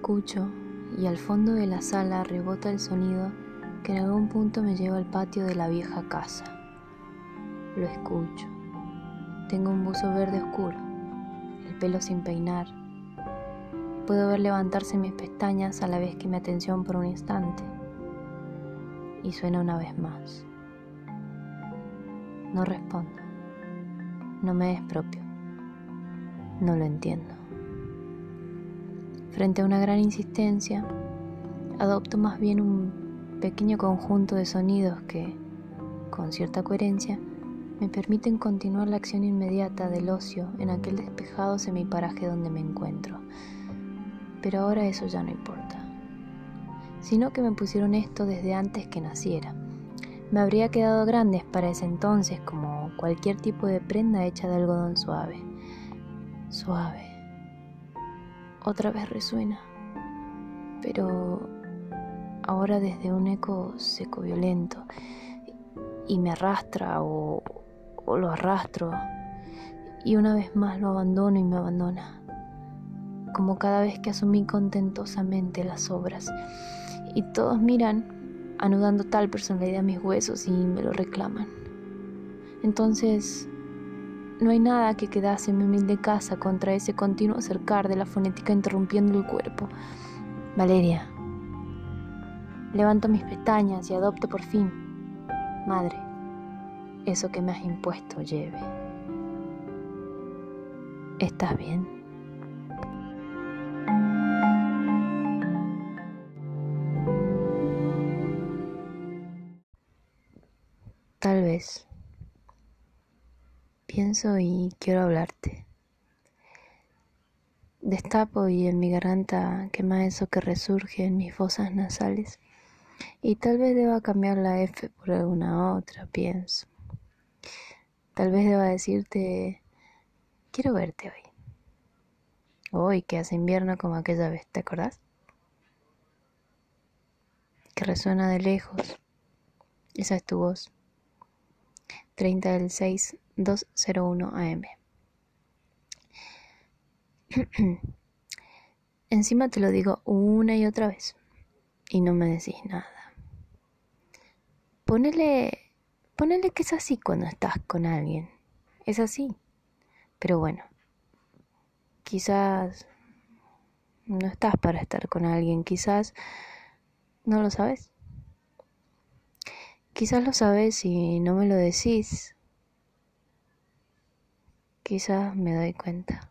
Escucho y al fondo de la sala rebota el sonido que en algún punto me lleva al patio de la vieja casa. Lo escucho. Tengo un buzo verde oscuro, el pelo sin peinar. Puedo ver levantarse mis pestañas a la vez que mi atención por un instante. Y suena una vez más. No respondo. No me es propio. No lo entiendo. Frente a una gran insistencia, adopto más bien un pequeño conjunto de sonidos que, con cierta coherencia, me permiten continuar la acción inmediata del ocio en aquel despejado semiparaje donde me encuentro. Pero ahora eso ya no importa. Sino que me pusieron esto desde antes que naciera. Me habría quedado grandes para ese entonces como cualquier tipo de prenda hecha de algodón suave. Suave. Otra vez resuena. Pero ahora desde un eco seco violento y me arrastra o, o lo arrastro y una vez más lo abandono y me abandona, como cada vez que asumí contentosamente las obras y todos miran anudando tal personalidad a mis huesos y me lo reclaman. Entonces, no hay nada que quedase en mi humilde casa contra ese continuo acercar de la fonética interrumpiendo el cuerpo. Valeria, levanto mis pestañas y adopto por fin, madre, eso que me has impuesto lleve. ¿Estás bien? Tal vez. Pienso y quiero hablarte. Destapo y en mi garganta quema eso que resurge en mis fosas nasales. Y tal vez deba cambiar la F por alguna otra, pienso. Tal vez deba decirte, quiero verte hoy. Hoy que hace invierno como aquella vez, ¿te acordás? Que resuena de lejos. Esa es tu voz. 30 del 6 201 AM. Encima te lo digo una y otra vez y no me decís nada. Ponele, ponele que es así cuando estás con alguien. Es así. Pero bueno, quizás no estás para estar con alguien, quizás no lo sabes. Quizás lo sabes y no me lo decís. Quizás me doy cuenta.